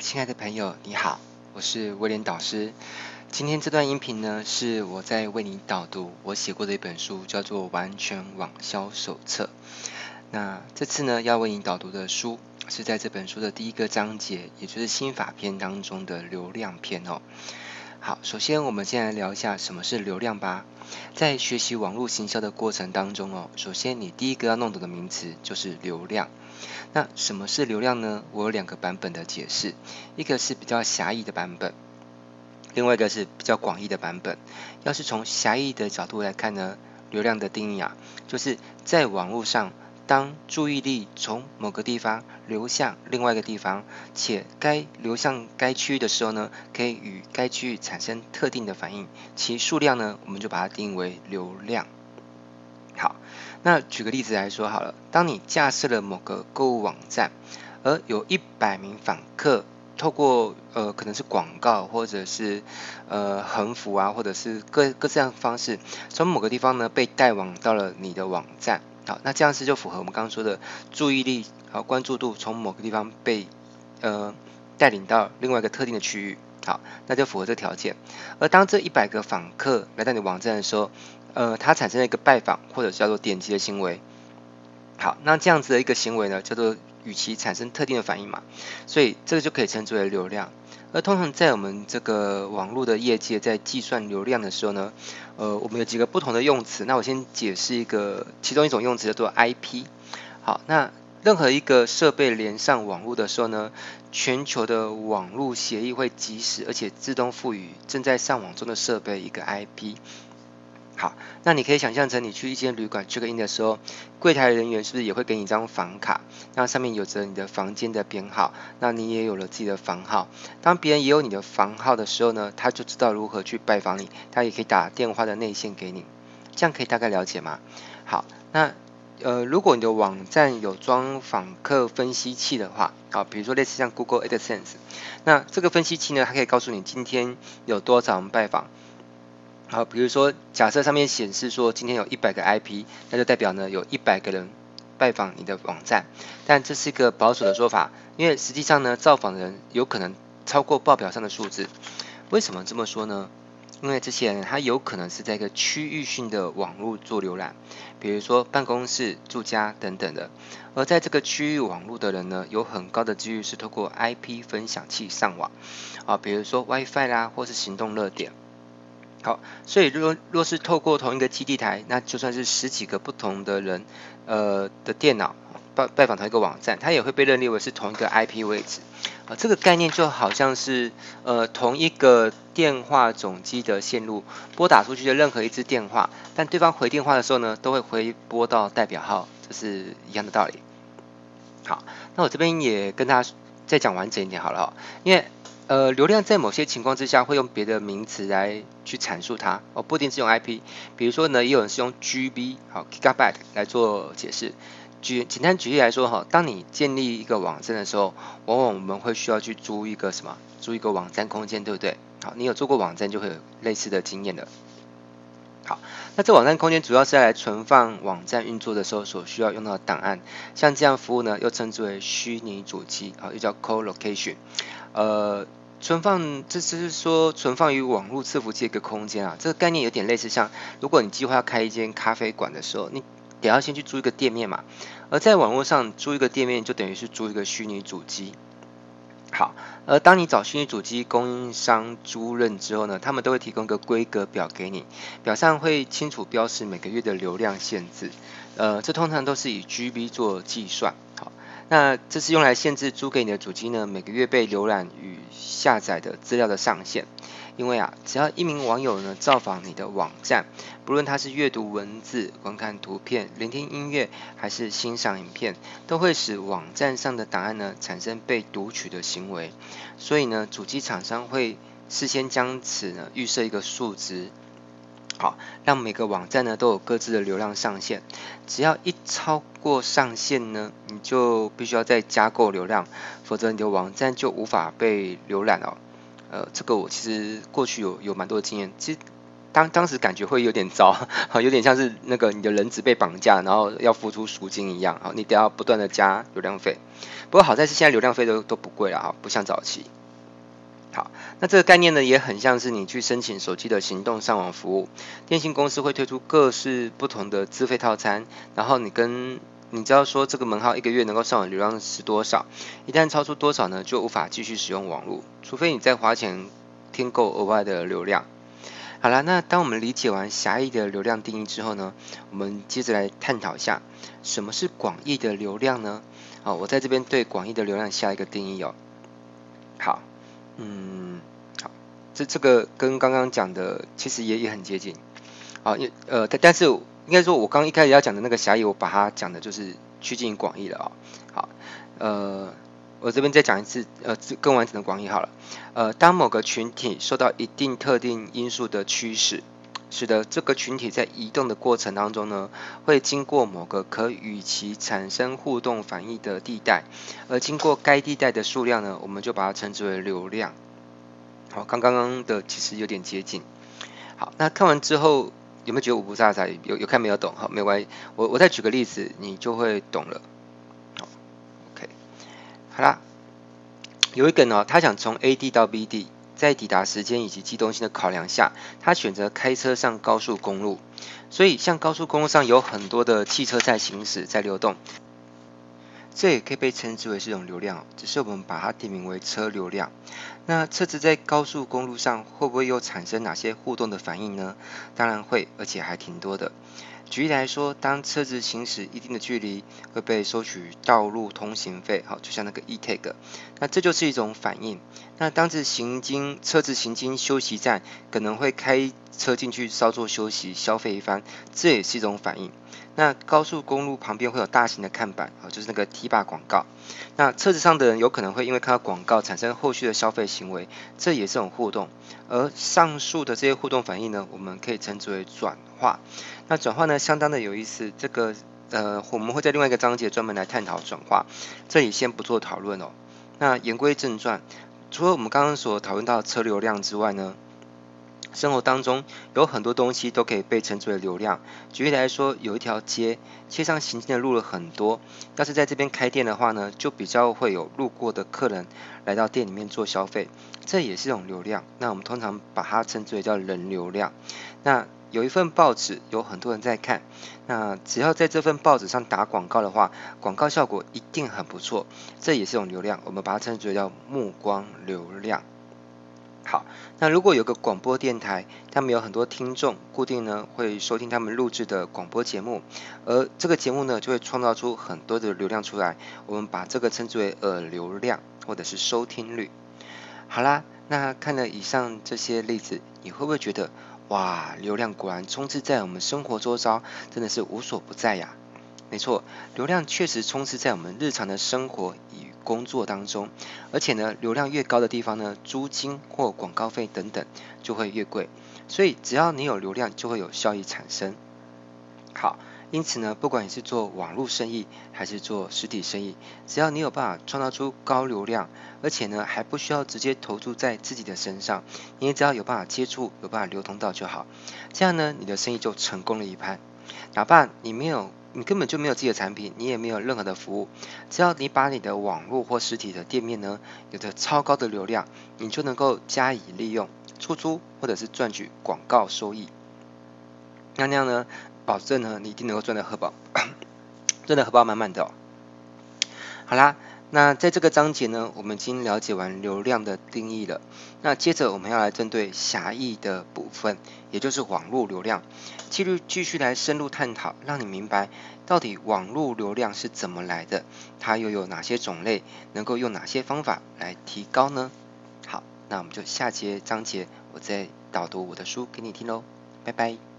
亲爱的朋友，你好，我是威廉导师。今天这段音频呢，是我在为你导读我写过的一本书，叫做《完全网销手册》。那这次呢，要为你导读的书是在这本书的第一个章节，也就是心法篇当中的流量篇哦。好，首先我们先来聊一下什么是流量吧。在学习网络行销的过程当中哦，首先你第一个要弄懂的名词就是流量。那什么是流量呢？我有两个版本的解释，一个是比较狭义的版本，另外一个是比较广义的版本。要是从狭义的角度来看呢，流量的定义啊，就是在网络上，当注意力从某个地方流向另外一个地方，且该流向该区域的时候呢，可以与该区域产生特定的反应，其数量呢，我们就把它定义为流量。好，那举个例子来说好了，当你架设了某个购物网站，而有一百名访客透过呃可能是广告或者是呃横幅啊，或者是各各这样方式，从某个地方呢被带往到了你的网站，好，那这样子就符合我们刚刚说的注意力和关注度从某个地方被呃带领到另外一个特定的区域，好，那就符合这条件。而当这一百个访客来到你网站的时候，呃，它产生了一个拜访或者叫做点击的行为。好，那这样子的一个行为呢，叫做与其产生特定的反应嘛，所以这个就可以称之为流量。而通常在我们这个网络的业界，在计算流量的时候呢，呃，我们有几个不同的用词。那我先解释一个，其中一种用词叫做 IP。好，那任何一个设备连上网络的时候呢，全球的网络协议会及时而且自动赋予正在上网中的设备一个 IP。好，那你可以想象成你去一间旅馆 check in 的时候，柜台人员是不是也会给你一张房卡？那上面有着你的房间的编号，那你也有了自己的房号。当别人也有你的房号的时候呢，他就知道如何去拜访你，他也可以打电话的内线给你。这样可以大概了解吗？好，那呃，如果你的网站有装访客分析器的话，啊，比如说类似像 Google AdSense，那这个分析器呢，它可以告诉你今天有多少人拜访。好，比如说，假设上面显示说今天有一百个 IP，那就代表呢有一百个人拜访你的网站。但这是一个保守的说法，因为实际上呢，造访的人有可能超过报表上的数字。为什么这么说呢？因为这些人他有可能是在一个区域性的网络做浏览，比如说办公室、住家等等的。而在这个区域网络的人呢，有很高的几率是透过 IP 分享器上网，啊，比如说 WiFi 啦，或是行动热点。好，所以若若是透过同一个基地台，那就算是十几个不同的人，呃的电脑拜拜访同一个网站，它也会被认定为是同一个 IP 位置。啊、这个概念就好像是呃同一个电话总机的线路拨打出去的任何一支电话，但对方回电话的时候呢，都会回拨到代表号，这是一样的道理。好，那我这边也跟大家再讲完整一点好了哈，因为。呃，流量在某些情况之下会用别的名词来去阐述它，哦，不一定是用 IP。比如说呢，也有人是用 GB 好 Gigabyte 来做解释。举简单举例来说哈，当你建立一个网站的时候，往往我们会需要去租一个什么？租一个网站空间，对不对？好，你有做过网站就会有类似的经验的。好，那这网站空间主要是来存放网站运作的时候所需要用到的档案，像这样服务呢，又称之为虚拟主机，啊，又叫 co-location。呃，存放，这是说存放于网络伺服器一个空间啊，这个概念有点类似像，如果你计划要开一间咖啡馆的时候，你得要先去租一个店面嘛，而在网络上租一个店面，就等于是租一个虚拟主机。好，而当你找虚拟主机供应商租任之后呢，他们都会提供个规格表给你，表上会清楚标示每个月的流量限制，呃，这通常都是以 GB 做计算。那这是用来限制租给你的主机呢，每个月被浏览与下载的资料的上限。因为啊，只要一名网友呢造访你的网站，不论他是阅读文字、观看图片、聆听音乐，还是欣赏影片，都会使网站上的档案呢产生被读取的行为。所以呢，主机厂商会事先将此呢预设一个数值。好，让每个网站呢都有各自的流量上限，只要一超过上限呢，你就必须要再加购流量，否则你的网站就无法被浏览了。呃，这个我其实过去有有蛮多的经验，其实当当时感觉会有点糟，有点像是那个你的人质被绑架，然后要付出赎金一样，好，你得要不断的加流量费。不过好在是现在流量费都都不贵了哈，不像早期。好，那这个概念呢，也很像是你去申请手机的行动上网服务，电信公司会推出各式不同的资费套餐，然后你跟你知道说这个门号一个月能够上网流量是多少，一旦超出多少呢，就无法继续使用网络，除非你再花钱添购额外的流量。好了，那当我们理解完狭义的流量定义之后呢，我们接着来探讨一下什么是广义的流量呢？好，我在这边对广义的流量下一个定义哦。好。嗯，好，这这个跟刚刚讲的其实也也很接近，啊，因呃，但但是应该说，我刚刚一开始要讲的那个狭义，我把它讲的就是趋近于广义了啊。好，呃，我这边再讲一次，呃，更完整的广义好了。呃，当某个群体受到一定特定因素的驱使，使得这个群体在移动的过程当中呢，会经过某个可与其产生互动反应的地带，而经过该地带的数量呢，我们就把它称之为流量。好，刚刚刚的其实有点接近。好，那看完之后有没有觉得五不杂杂？有有看没有懂？好，没关系，我我再举个例子，你就会懂了。好，OK，好啦，有一个呢，他想从 AD 到 BD。在抵达时间以及机动性的考量下，他选择开车上高速公路。所以，像高速公路上有很多的汽车在行驶、在流动，这也可以被称之为是一种流量，只是我们把它定名为车流量。那车子在高速公路上会不会又产生哪些互动的反应呢？当然会，而且还挺多的。举例来说，当车子行驶一定的距离，会被收取道路通行费，好，就像那个 e-tag，那这就是一种反应。那当时行经车子行经休息站，可能会开车进去稍作休息，消费一番，这也是一种反应。那高速公路旁边会有大型的看板，啊，就是那个 T-bar 广告。那车子上的人有可能会因为看到广告产生后续的消费行为，这也是种互动。而上述的这些互动反应呢，我们可以称之为转化。那转化呢，相当的有意思。这个呃，我们会在另外一个章节专门来探讨转化，这里先不做讨论哦。那言归正传，除了我们刚刚所讨论到的车流量之外呢，生活当中有很多东西都可以被称之为流量。举例来说，有一条街，街上行进的路了很多，要是在这边开店的话呢，就比较会有路过的客人来到店里面做消费，这也是一种流量。那我们通常把它称之为叫人流量。那有一份报纸，有很多人在看，那只要在这份报纸上打广告的话，广告效果一定很不错，这也是一种流量。我们把它称之为叫目光流量。好，那如果有个广播电台，他们有很多听众，固定呢会收听他们录制的广播节目，而这个节目呢就会创造出很多的流量出来，我们把这个称之为耳流量或者是收听率。好啦，那看了以上这些例子，你会不会觉得哇，流量果然充斥在我们生活周遭，真的是无所不在呀？没错，流量确实充斥在我们日常的生活与工作当中，而且呢，流量越高的地方呢，租金或广告费等等就会越贵。所以只要你有流量，就会有效益产生。好，因此呢，不管你是做网络生意还是做实体生意，只要你有办法创造出高流量，而且呢还不需要直接投注在自己的身上，你只要有办法接触，有办法流通到就好。这样呢，你的生意就成功了一半。哪怕你没有。你根本就没有自己的产品，你也没有任何的服务，只要你把你的网络或实体的店面呢，有着超高的流量，你就能够加以利用，出租或者是赚取广告收益。那那样呢，保证呢，你一定能够赚得荷包，赚到荷包满满的哦。好啦。那在这个章节呢，我们已经了解完流量的定义了。那接着我们要来针对狭义的部分，也就是网络流量，继续继续来深入探讨，让你明白到底网络流量是怎么来的，它又有哪些种类，能够用哪些方法来提高呢？好，那我们就下节章节我再导读我的书给你听喽，拜拜。